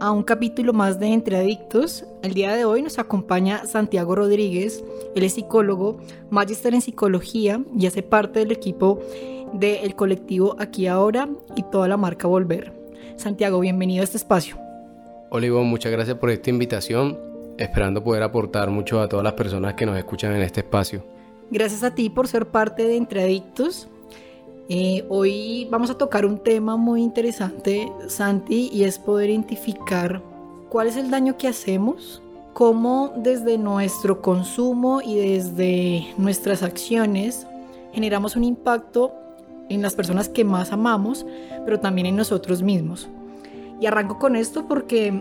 a un capítulo más de Entre Adictos. El día de hoy nos acompaña Santiago Rodríguez, él es psicólogo, magíster en psicología y hace parte del equipo del colectivo Aquí Ahora y toda la marca Volver. Santiago, bienvenido a este espacio. Olivo, muchas gracias por esta invitación, esperando poder aportar mucho a todas las personas que nos escuchan en este espacio. Gracias a ti por ser parte de Entre Adictos. Eh, hoy vamos a tocar un tema muy interesante, Santi, y es poder identificar cuál es el daño que hacemos, cómo desde nuestro consumo y desde nuestras acciones generamos un impacto en las personas que más amamos, pero también en nosotros mismos. Y arranco con esto porque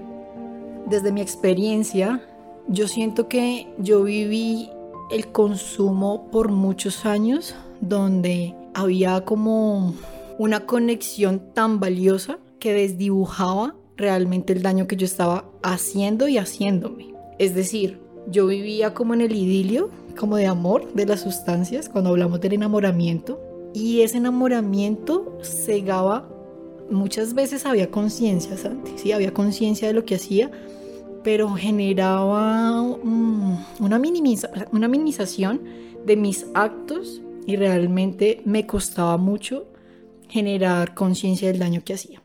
desde mi experiencia, yo siento que yo viví el consumo por muchos años donde había como una conexión tan valiosa que desdibujaba realmente el daño que yo estaba haciendo y haciéndome. Es decir, yo vivía como en el idilio, como de amor de las sustancias, cuando hablamos del enamoramiento, y ese enamoramiento cegaba, muchas veces había conciencia, Santi, sí, había conciencia de lo que hacía, pero generaba una, una minimización de mis actos y realmente me costaba mucho generar conciencia del daño que hacía.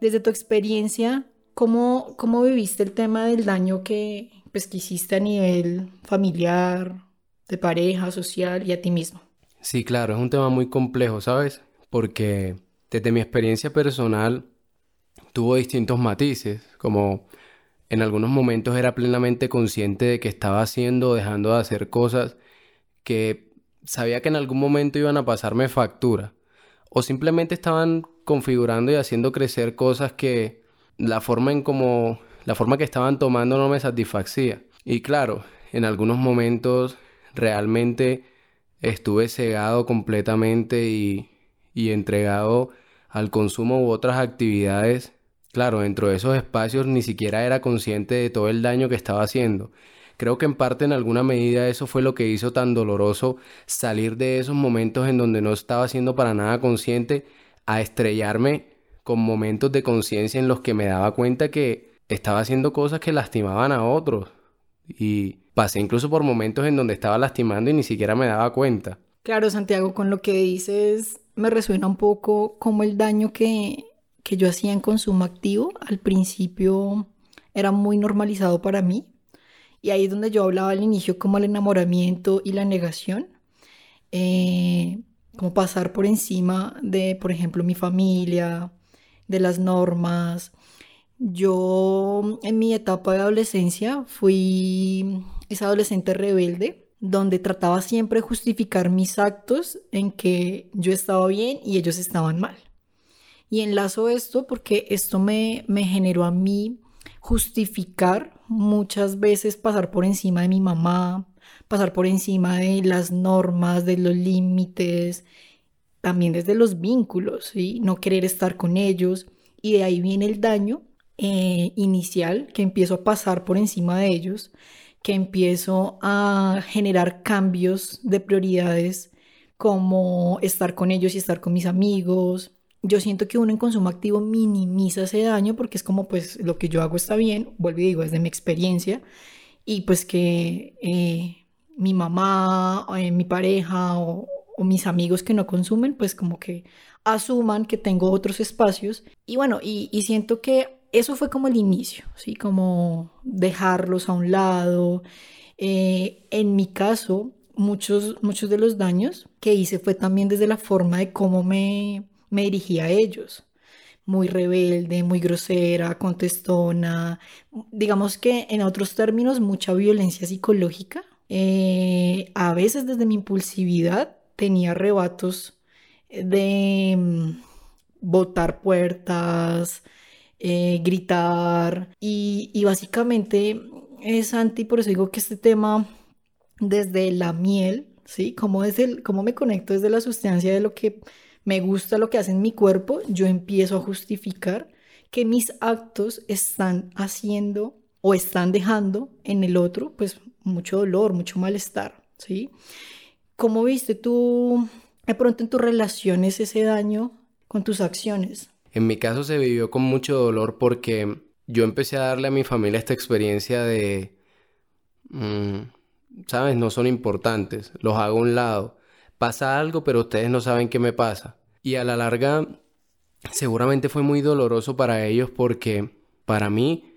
Desde tu experiencia, ¿cómo, cómo viviste el tema del daño que, pues, que hiciste a nivel familiar, de pareja, social y a ti mismo? Sí, claro, es un tema muy complejo, ¿sabes? Porque desde mi experiencia personal tuvo distintos matices, como en algunos momentos era plenamente consciente de que estaba haciendo o dejando de hacer cosas que sabía que en algún momento iban a pasarme factura. O simplemente estaban configurando y haciendo crecer cosas que la forma en como la forma que estaban tomando no me satisfacía. Y claro, en algunos momentos realmente estuve cegado completamente y, y entregado al consumo u otras actividades. Claro, dentro de esos espacios ni siquiera era consciente de todo el daño que estaba haciendo. Creo que en parte, en alguna medida, eso fue lo que hizo tan doloroso salir de esos momentos en donde no estaba siendo para nada consciente a estrellarme con momentos de conciencia en los que me daba cuenta que estaba haciendo cosas que lastimaban a otros. Y pasé incluso por momentos en donde estaba lastimando y ni siquiera me daba cuenta. Claro, Santiago, con lo que dices me resuena un poco como el daño que, que yo hacía en consumo activo. Al principio era muy normalizado para mí y ahí es donde yo hablaba al inicio como el enamoramiento y la negación. Eh, como pasar por encima de, por ejemplo, mi familia, de las normas. Yo en mi etapa de adolescencia fui esa adolescente rebelde donde trataba siempre justificar mis actos en que yo estaba bien y ellos estaban mal. Y enlazo esto porque esto me, me generó a mí justificar muchas veces pasar por encima de mi mamá, pasar por encima de las normas, de los límites, también desde los vínculos, y no querer estar con ellos. Y de ahí viene el daño eh, inicial, que empiezo a pasar por encima de ellos, que empiezo a generar cambios de prioridades como estar con ellos y estar con mis amigos, yo siento que uno en consumo activo minimiza ese daño porque es como pues lo que yo hago está bien, vuelvo y digo, es de mi experiencia y pues que eh, mi mamá, eh, mi pareja o, mis amigos que no consumen pues como que asuman que tengo otros espacios y bueno, y, y siento que eso fue como el inicio, ¿sí? Como dejarlos a un lado. Eh, en mi caso, muchos, muchos de los daños que hice fue también desde la forma de cómo me, me dirigía a ellos. Muy rebelde, muy grosera, contestona. Digamos que en otros términos, mucha violencia psicológica. Eh, a veces desde mi impulsividad tenía arrebatos de mm, botar puertas, eh, gritar y, básicamente es anti, por eso digo que este tema desde la miel, ¿sí? Como, es el, cómo me conecto desde la sustancia de lo que me gusta, lo que hace en mi cuerpo, yo empiezo a justificar que mis actos están haciendo o están dejando en el otro, pues mucho dolor, mucho malestar, ¿sí? ¿Cómo viste tú de pronto en tus relaciones ese daño con tus acciones? En mi caso se vivió con mucho dolor porque yo empecé a darle a mi familia esta experiencia de, mm, ¿sabes? No son importantes, los hago a un lado. Pasa algo, pero ustedes no saben qué me pasa. Y a la larga, seguramente fue muy doloroso para ellos porque para mí,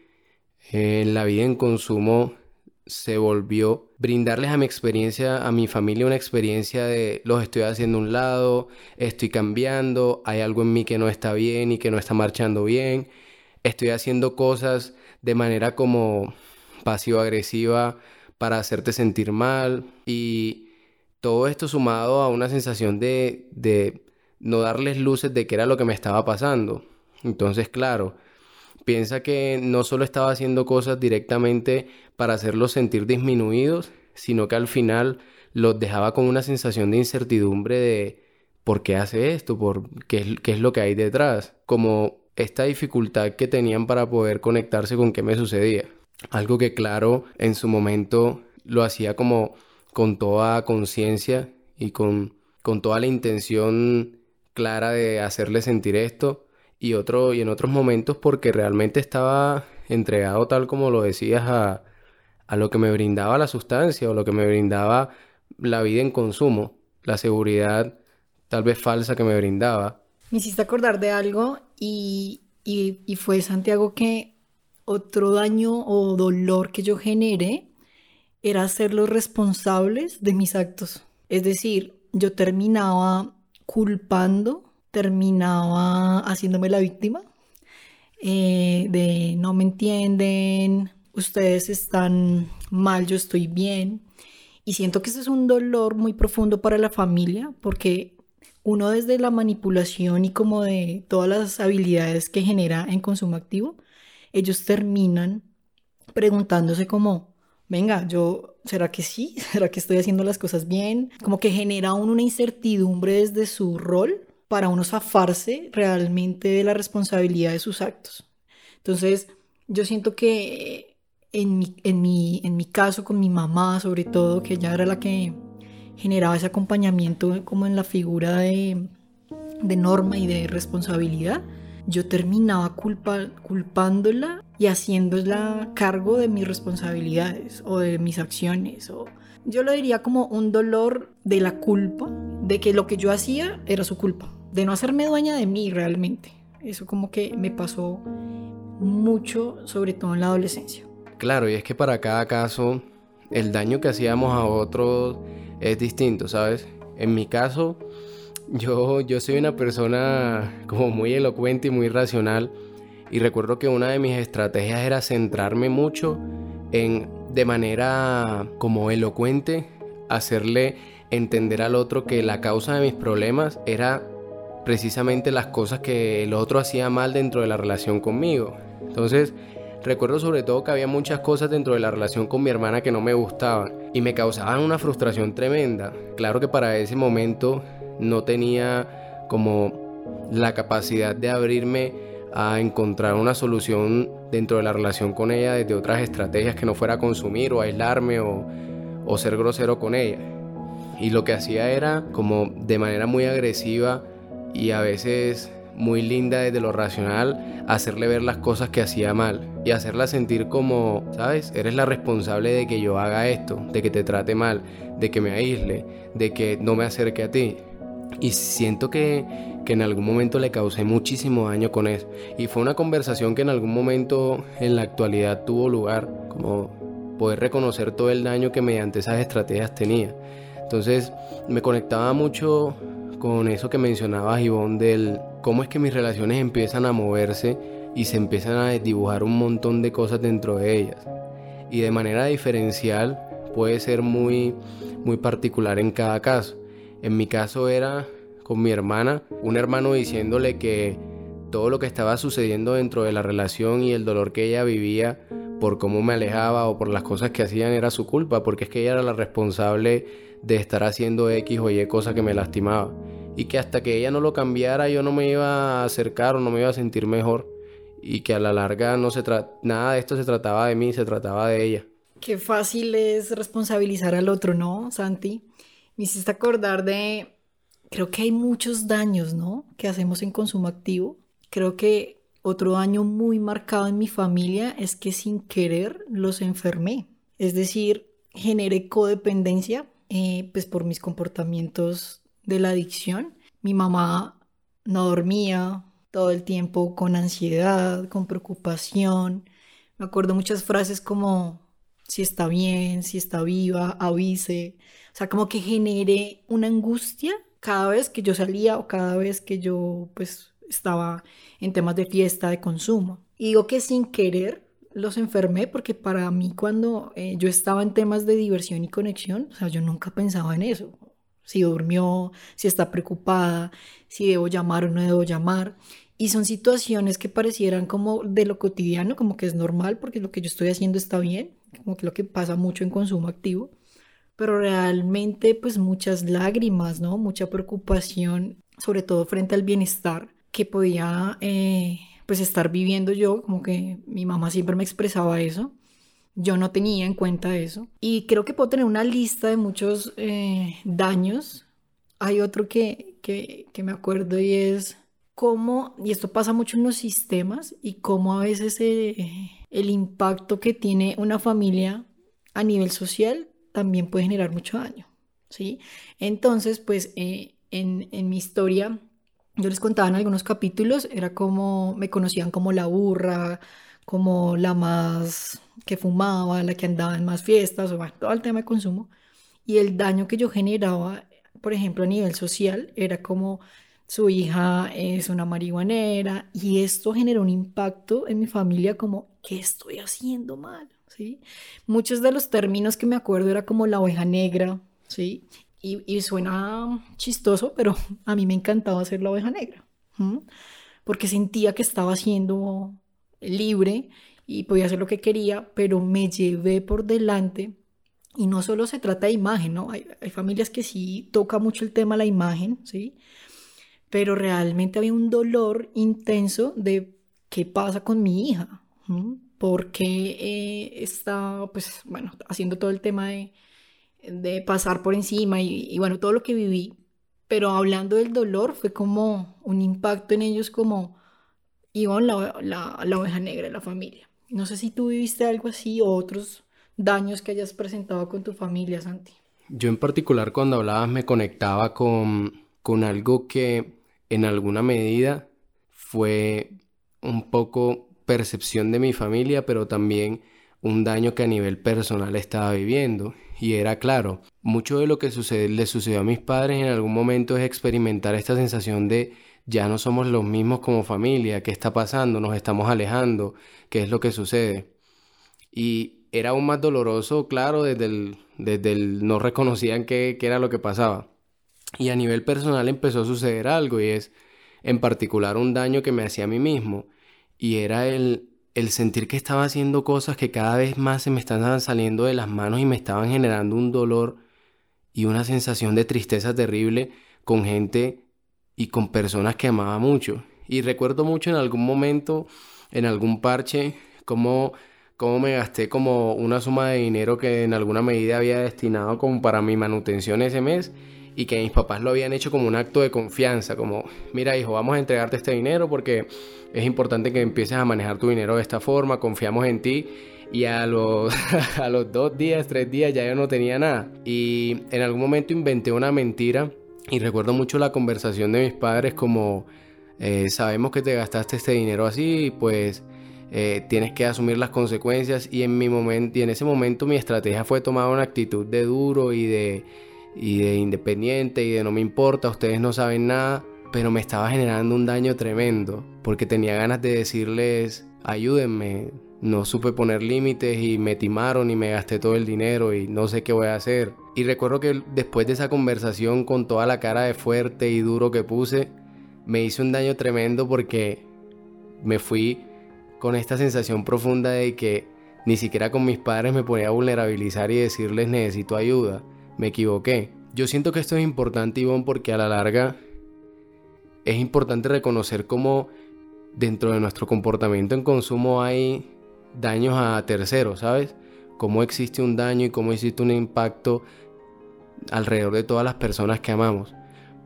en la vida en consumo, se volvió brindarles a mi experiencia, a mi familia una experiencia de los estoy haciendo un lado, estoy cambiando, hay algo en mí que no está bien y que no está marchando bien, estoy haciendo cosas de manera como pasivo-agresiva para hacerte sentir mal y todo esto sumado a una sensación de, de no darles luces de qué era lo que me estaba pasando. Entonces, claro, piensa que no solo estaba haciendo cosas directamente para hacerlos sentir disminuidos, sino que al final los dejaba con una sensación de incertidumbre de por qué hace esto, por qué qué es lo que hay detrás, como esta dificultad que tenían para poder conectarse con qué me sucedía. Algo que claro, en su momento lo hacía como con toda conciencia y con, con toda la intención clara de hacerle sentir esto y, otro, y en otros momentos porque realmente estaba entregado tal como lo decías a, a lo que me brindaba la sustancia o lo que me brindaba la vida en consumo, la seguridad tal vez falsa que me brindaba. Me hiciste acordar de algo y, y, y fue Santiago que otro daño o dolor que yo generé era hacerlos responsables de mis actos. Es decir, yo terminaba culpando, terminaba haciéndome la víctima eh, de no me entienden, ustedes están mal, yo estoy bien. Y siento que ese es un dolor muy profundo para la familia porque uno desde la manipulación y como de todas las habilidades que genera en consumo activo, ellos terminan preguntándose como, venga, yo, ¿será que sí? ¿Será que estoy haciendo las cosas bien? Como que genera uno una incertidumbre desde su rol para uno zafarse realmente de la responsabilidad de sus actos. Entonces, yo siento que en mi, en mi, en mi caso con mi mamá, sobre todo, que ella era la que generaba ese acompañamiento como en la figura de, de norma y de responsabilidad, yo terminaba culpándola y haciéndola cargo de mis responsabilidades o de mis acciones. O... Yo lo diría como un dolor de la culpa, de que lo que yo hacía era su culpa, de no hacerme dueña de mí realmente. Eso como que me pasó mucho, sobre todo en la adolescencia. Claro, y es que para cada caso el daño que hacíamos a otros es distinto, ¿sabes? En mi caso, yo, yo soy una persona como muy elocuente y muy racional y recuerdo que una de mis estrategias era centrarme mucho en, de manera como elocuente, hacerle entender al otro que la causa de mis problemas era precisamente las cosas que el otro hacía mal dentro de la relación conmigo. Entonces, recuerdo sobre todo que había muchas cosas dentro de la relación con mi hermana que no me gustaban y me causaban una frustración tremenda. Claro que para ese momento no tenía como la capacidad de abrirme a encontrar una solución dentro de la relación con ella desde otras estrategias que no fuera consumir o aislarme o, o ser grosero con ella. Y lo que hacía era como de manera muy agresiva y a veces muy linda desde lo racional, hacerle ver las cosas que hacía mal y hacerla sentir como, ¿sabes? Eres la responsable de que yo haga esto, de que te trate mal, de que me aísle, de que no me acerque a ti. Y siento que, que en algún momento le causé muchísimo daño con eso. Y fue una conversación que en algún momento en la actualidad tuvo lugar, como poder reconocer todo el daño que mediante esas estrategias tenía. Entonces me conectaba mucho con eso que mencionabas, Ivonne, del cómo es que mis relaciones empiezan a moverse y se empiezan a dibujar un montón de cosas dentro de ellas. Y de manera diferencial puede ser muy, muy particular en cada caso. En mi caso era con mi hermana, un hermano diciéndole que todo lo que estaba sucediendo dentro de la relación y el dolor que ella vivía por cómo me alejaba o por las cosas que hacían era su culpa, porque es que ella era la responsable de estar haciendo X o Y cosas que me lastimaba. Y que hasta que ella no lo cambiara yo no me iba a acercar o no me iba a sentir mejor. Y que a la larga no se nada de esto se trataba de mí, se trataba de ella. Qué fácil es responsabilizar al otro, ¿no, Santi? Me hiciste acordar de creo que hay muchos daños, ¿no? Que hacemos en consumo activo. Creo que otro daño muy marcado en mi familia es que sin querer los enfermé. Es decir, generé codependencia, eh, pues por mis comportamientos de la adicción. Mi mamá no dormía todo el tiempo con ansiedad, con preocupación. Me acuerdo muchas frases como si está bien, si está viva, avise. O sea, como que generé una angustia cada vez que yo salía o cada vez que yo pues estaba en temas de fiesta, de consumo. Y digo que sin querer los enfermé porque para mí cuando eh, yo estaba en temas de diversión y conexión, o sea, yo nunca pensaba en eso. Si durmió, si está preocupada, si debo llamar o no debo llamar. Y son situaciones que parecieran como de lo cotidiano, como que es normal porque lo que yo estoy haciendo está bien, como que lo que pasa mucho en consumo activo pero realmente pues muchas lágrimas, ¿no? Mucha preocupación, sobre todo frente al bienestar que podía eh, pues estar viviendo yo, como que mi mamá siempre me expresaba eso. Yo no tenía en cuenta eso. Y creo que puedo tener una lista de muchos eh, daños. Hay otro que, que, me acuerdo y es cómo, y esto pasa mucho en los sistemas, y cómo a veces eh, el impacto que tiene una familia a nivel social también puede generar mucho daño, ¿sí? Entonces, pues eh, en, en mi historia, yo les contaba en algunos capítulos, era como, me conocían como la burra, como la más que fumaba, la que andaba en más fiestas, o bueno, todo el tema de consumo. Y el daño que yo generaba, por ejemplo, a nivel social, era como su hija es una marihuanera y esto generó un impacto en mi familia como, ¿qué estoy haciendo mal? ¿sí? Muchos de los términos que me acuerdo era como la oveja negra, ¿sí? Y, suena chistoso, pero a mí me encantaba ser la oveja negra, porque sentía que estaba siendo libre y podía hacer lo que quería, pero me llevé por delante. Y no solo se trata de imagen, ¿no? Hay, familias que sí toca mucho el tema la imagen, ¿sí? Pero realmente había un dolor intenso de qué pasa con mi hija porque eh, está, pues, bueno, haciendo todo el tema de, de pasar por encima y, bueno, todo lo que viví. Pero hablando del dolor, fue como un impacto en ellos como iban la, la, la oveja negra de la familia. No sé si tú viviste algo así o otros daños que hayas presentado con tu familia, Santi. Yo en particular cuando hablabas me conectaba con, con algo que en alguna medida fue un poco percepción de mi familia, pero también un daño que a nivel personal estaba viviendo. Y era claro, mucho de lo que le sucedió a mis padres en algún momento es experimentar esta sensación de ya no somos los mismos como familia, ¿qué está pasando? Nos estamos alejando, ¿qué es lo que sucede? Y era aún más doloroso, claro, desde el, desde el no reconocían qué, qué era lo que pasaba. Y a nivel personal empezó a suceder algo y es en particular un daño que me hacía a mí mismo y era el, el sentir que estaba haciendo cosas que cada vez más se me estaban saliendo de las manos y me estaban generando un dolor y una sensación de tristeza terrible con gente y con personas que amaba mucho. Y recuerdo mucho en algún momento, en algún parche, cómo, cómo me gasté como una suma de dinero que en alguna medida había destinado como para mi manutención ese mes y que mis papás lo habían hecho como un acto de confianza, como, mira hijo, vamos a entregarte este dinero porque es importante que empieces a manejar tu dinero de esta forma, confiamos en ti. Y a los, a los dos días, tres días ya yo no tenía nada. Y en algún momento inventé una mentira Y recuerdo mucho la conversación de mis padres como, eh, sabemos que te gastaste este dinero así, pues eh, tienes que asumir las consecuencias. Y en, mi momento, y en ese momento mi estrategia fue tomar una actitud de duro y de, y de independiente y de no me importa, ustedes no saben nada. Pero me estaba generando un daño tremendo, porque tenía ganas de decirles, ayúdenme, no supe poner límites y me timaron y me gasté todo el dinero y no sé qué voy a hacer. Y recuerdo que después de esa conversación con toda la cara de fuerte y duro que puse, me hice un daño tremendo porque me fui con esta sensación profunda de que ni siquiera con mis padres me ponía a vulnerabilizar y decirles necesito ayuda. Me equivoqué. Yo siento que esto es importante, Ivonne, porque a la larga es importante reconocer cómo dentro de nuestro comportamiento en consumo hay daños a terceros, ¿sabes? Cómo existe un daño y cómo existe un impacto alrededor de todas las personas que amamos.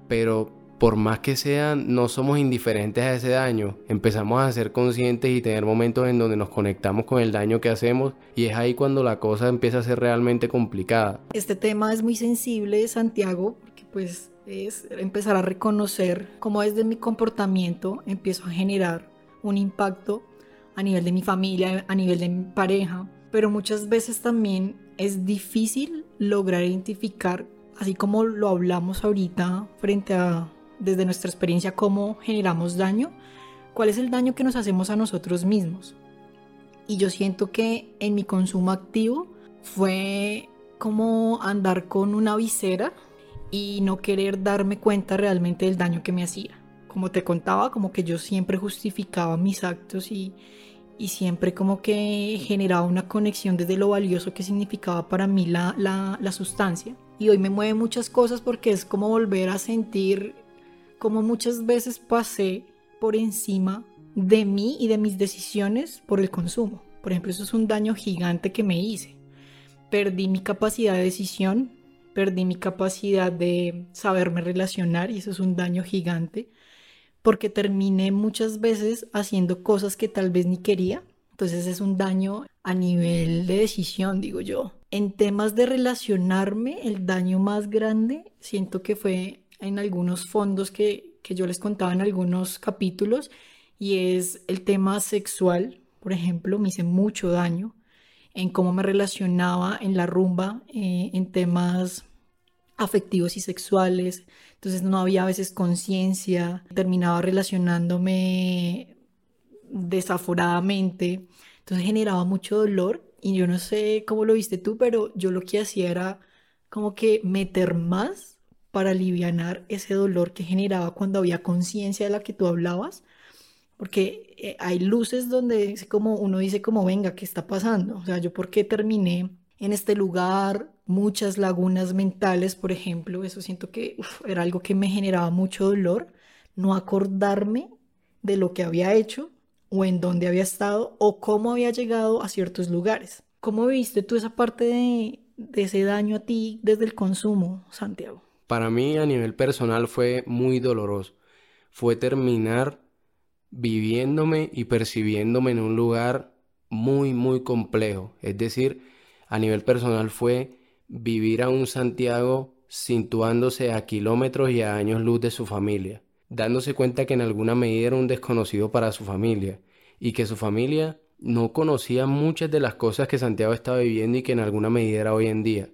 Pero por más que sean, no somos indiferentes a ese daño. Empezamos a ser conscientes y tener momentos en donde nos conectamos con el daño que hacemos y es ahí cuando la cosa empieza a ser realmente complicada. Este tema es muy sensible, Santiago, porque pues es empezar a reconocer cómo desde mi comportamiento empiezo a generar un impacto a nivel de mi familia, a nivel de mi pareja, pero muchas veces también es difícil lograr identificar, así como lo hablamos ahorita frente a desde nuestra experiencia cómo generamos daño, cuál es el daño que nos hacemos a nosotros mismos. Y yo siento que en mi consumo activo fue como andar con una visera y no querer darme cuenta realmente del daño que me hacía. Como te contaba, como que yo siempre justificaba mis actos y, y siempre como que generaba una conexión desde lo valioso que significaba para mí la, la, la sustancia. Y hoy me mueve muchas cosas porque es como volver a sentir como muchas veces pasé por encima de mí y de mis decisiones por el consumo. Por ejemplo, eso es un daño gigante que me hice. Perdí mi capacidad de decisión, perdí mi capacidad de saberme relacionar y eso es un daño gigante porque terminé muchas veces haciendo cosas que tal vez ni quería. Entonces es un daño a nivel de decisión, digo yo. En temas de relacionarme, el daño más grande siento que fue en algunos fondos que, que yo les contaba en algunos capítulos y es el tema sexual, por ejemplo, me hice mucho daño en cómo me relacionaba en la rumba, eh, en temas afectivos y sexuales. Entonces no había a veces conciencia, terminaba relacionándome desaforadamente. Entonces generaba mucho dolor y yo no sé cómo lo viste tú, pero yo lo que hacía era como que meter más para aliviar ese dolor que generaba cuando había conciencia de la que tú hablabas porque eh, hay luces donde como uno dice como venga, ¿qué está pasando? O sea, yo por qué terminé en este lugar, muchas lagunas mentales, por ejemplo, eso siento que era algo que me generaba mucho dolor, no acordarme de lo que había hecho o en dónde había estado o cómo había llegado a ciertos lugares. ¿Cómo viste tú esa parte de, de ese daño a ti desde el consumo, Santiago? Para mí a nivel personal fue muy doloroso. Fue terminar viviéndome y percibiéndome en un lugar muy, muy complejo. Es decir, a nivel personal fue vivir a un Santiago situándose a kilómetros y a años luz de su familia, dándose cuenta que en alguna medida era un desconocido para su familia y que su familia no conocía muchas de las cosas que Santiago estaba viviendo y que en alguna medida era hoy en día.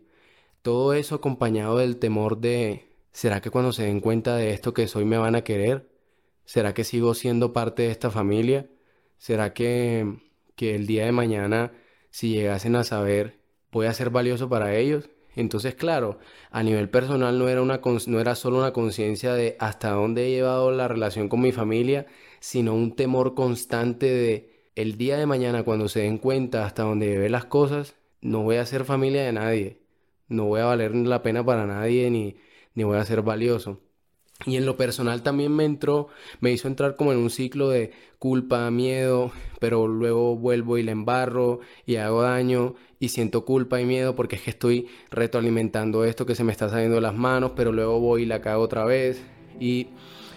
Todo eso acompañado del temor de, ¿será que cuando se den cuenta de esto que soy me van a querer? ¿Será que sigo siendo parte de esta familia? ¿Será que, que el día de mañana, si llegasen a saber puede ser valioso para ellos. Entonces, claro, a nivel personal no era, una, no era solo una conciencia de hasta dónde he llevado la relación con mi familia, sino un temor constante de el día de mañana cuando se den cuenta hasta dónde llevé las cosas, no voy a ser familia de nadie, no voy a valer la pena para nadie ni, ni voy a ser valioso. Y en lo personal también me entró, me hizo entrar como en un ciclo de culpa, miedo, pero luego vuelvo y le embarro y hago daño y siento culpa y miedo porque es que estoy retroalimentando esto que se me está saliendo de las manos, pero luego voy y la cago otra vez. Y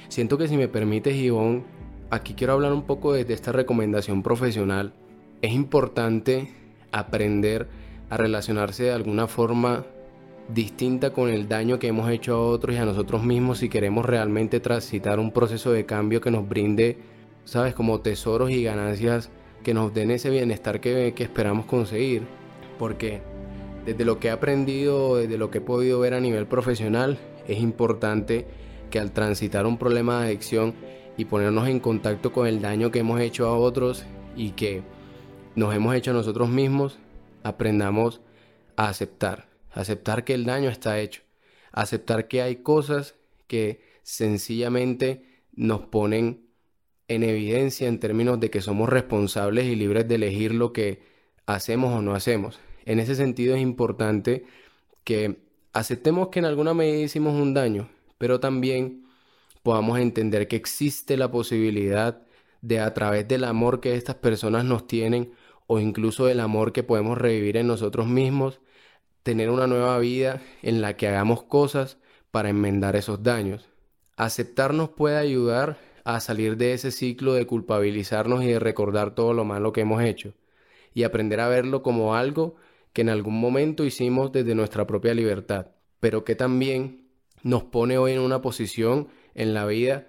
siento que si me permites, Ivonne, aquí quiero hablar un poco de, esta recomendación profesional. Es importante aprender a relacionarse de alguna forma distinta con el daño que hemos hecho a otros y a nosotros mismos si queremos realmente transitar un proceso de cambio que nos brinde, sabes, como tesoros y ganancias que nos den ese bienestar que, que esperamos conseguir. Porque desde lo que he aprendido, desde lo que he podido ver a nivel profesional, es importante que al transitar un problema de adicción y ponernos en contacto con el daño que hemos hecho a otros y que nos hemos hecho a nosotros mismos, aprendamos a aceptar, aceptar que el daño está hecho, aceptar que hay cosas que sencillamente nos ponen en evidencia en términos de que somos responsables y libres de elegir lo que hacemos o no hacemos. En ese sentido es importante que aceptemos que en alguna medida hicimos un daño, pero también podamos entender que existe la posibilidad de a través del amor que estas personas nos tienen o incluso del amor que podemos revivir en nosotros mismos, tener una nueva vida en la que hagamos cosas para enmendar esos daños. Aceptarnos puede ayudar a salir de ese ciclo de culpabilizarnos y de recordar todo lo malo que hemos hecho y aprender a verlo como algo que en algún momento hicimos desde nuestra propia libertad, pero que también nos pone hoy en una posición en la vida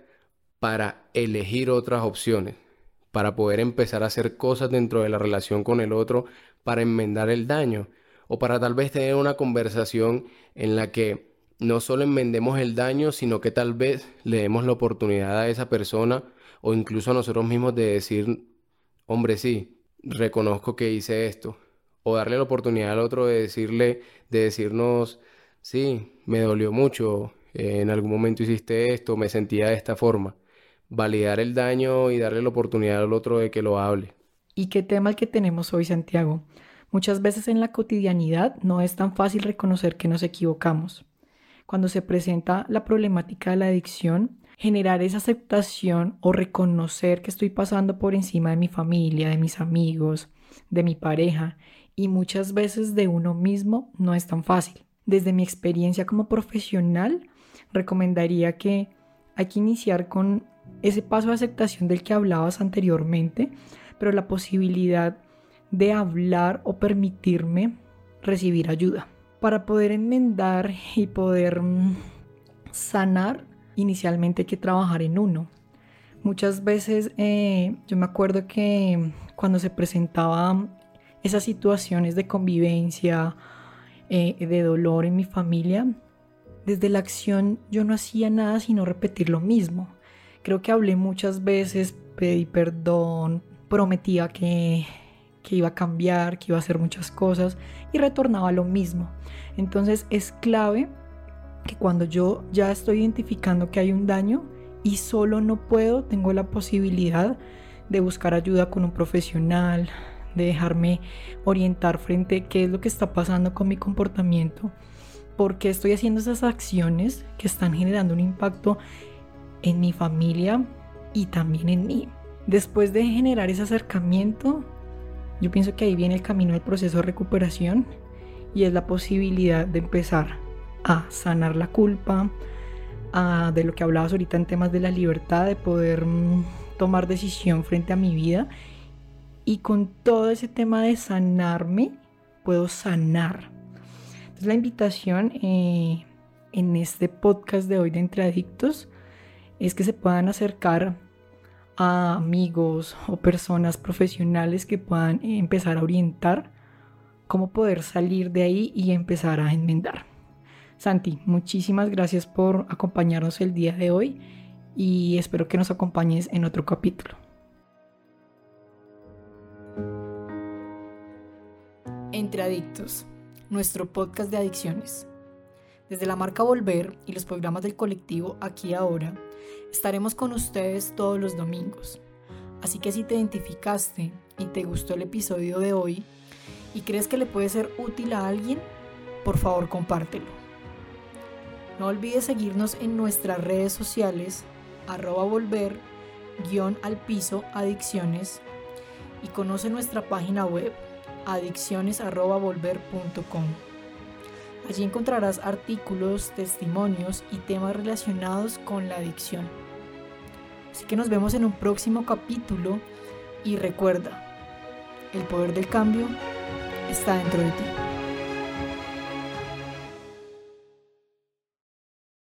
para elegir otras opciones, para poder empezar a hacer cosas dentro de la relación con el otro, para enmendar el daño, o para tal vez tener una conversación en la que no solo enmendemos el daño, sino que tal vez le demos la oportunidad a esa persona o incluso a nosotros mismos de decir, hombre, sí, reconozco que hice esto, o darle la oportunidad al otro de decirle, de decirnos, sí, me dolió mucho, eh, en algún momento hiciste esto, me sentía de esta forma. Validar el daño y darle la oportunidad al otro de que lo hable. ¿Y qué tema el que tenemos hoy, Santiago? Muchas veces en la cotidianidad no es tan fácil reconocer que nos equivocamos. Cuando se presenta la problemática de la adicción, generar esa aceptación o reconocer que estoy pasando por encima de mi familia, de mis amigos, de mi pareja y muchas veces de uno mismo no es tan fácil. Desde mi experiencia como profesional, recomendaría que hay que iniciar con ese paso de aceptación del que hablabas anteriormente, pero la posibilidad de hablar o permitirme recibir ayuda. Para poder enmendar y poder mm, sanar, inicialmente hay que trabajar en uno. Muchas veces eh, yo me acuerdo que cuando se presentaba esas situaciones de convivencia, eh, de dolor en mi familia, desde la acción yo no hacía nada sino repetir lo mismo. Creo que hablé muchas veces, pedí perdón, prometía que, que iba a cambiar, que iba a hacer muchas cosas y retornaba lo mismo. Entonces es clave que cuando yo ya estoy identificando que hay un daño y solo no puedo, tengo la posibilidad de buscar ayuda con un profesional, de dejarme orientar frente a qué es lo que está pasando con mi comportamiento, por qué estoy haciendo esas acciones que están generando un impacto en mi familia y también en mí. Después de generar ese acercamiento, yo pienso que ahí viene el camino del proceso de recuperación y es la posibilidad de empezar a sanar la culpa, de lo que hablabas ahorita en temas de la libertad, de poder mm, tomar decisión frente a mi vida y con todo ese tema de sanarme, puedo sanar. Entonces la invitación eh, en este podcast de hoy de Entre Adictos es que se puedan acercar a amigos o personas profesionales que puedan empezar a orientar cómo poder salir de ahí y empezar a enmendar. Santi, muchísimas gracias por acompañarnos el día de hoy y espero que nos acompañes en otro capítulo. Entre Adictos, nuestro podcast de adicciones. Desde la marca Volver y los programas del colectivo Aquí Ahora, estaremos con ustedes todos los domingos. Así que si te identificaste y te gustó el episodio de hoy y crees que le puede ser útil a alguien, por favor compártelo. No olvides seguirnos en nuestras redes sociales, arroba volver, guion al piso, adicciones, y conoce nuestra página web adicciones.volver.com. Allí encontrarás artículos, testimonios y temas relacionados con la adicción. Así que nos vemos en un próximo capítulo y recuerda, el poder del cambio está dentro de ti.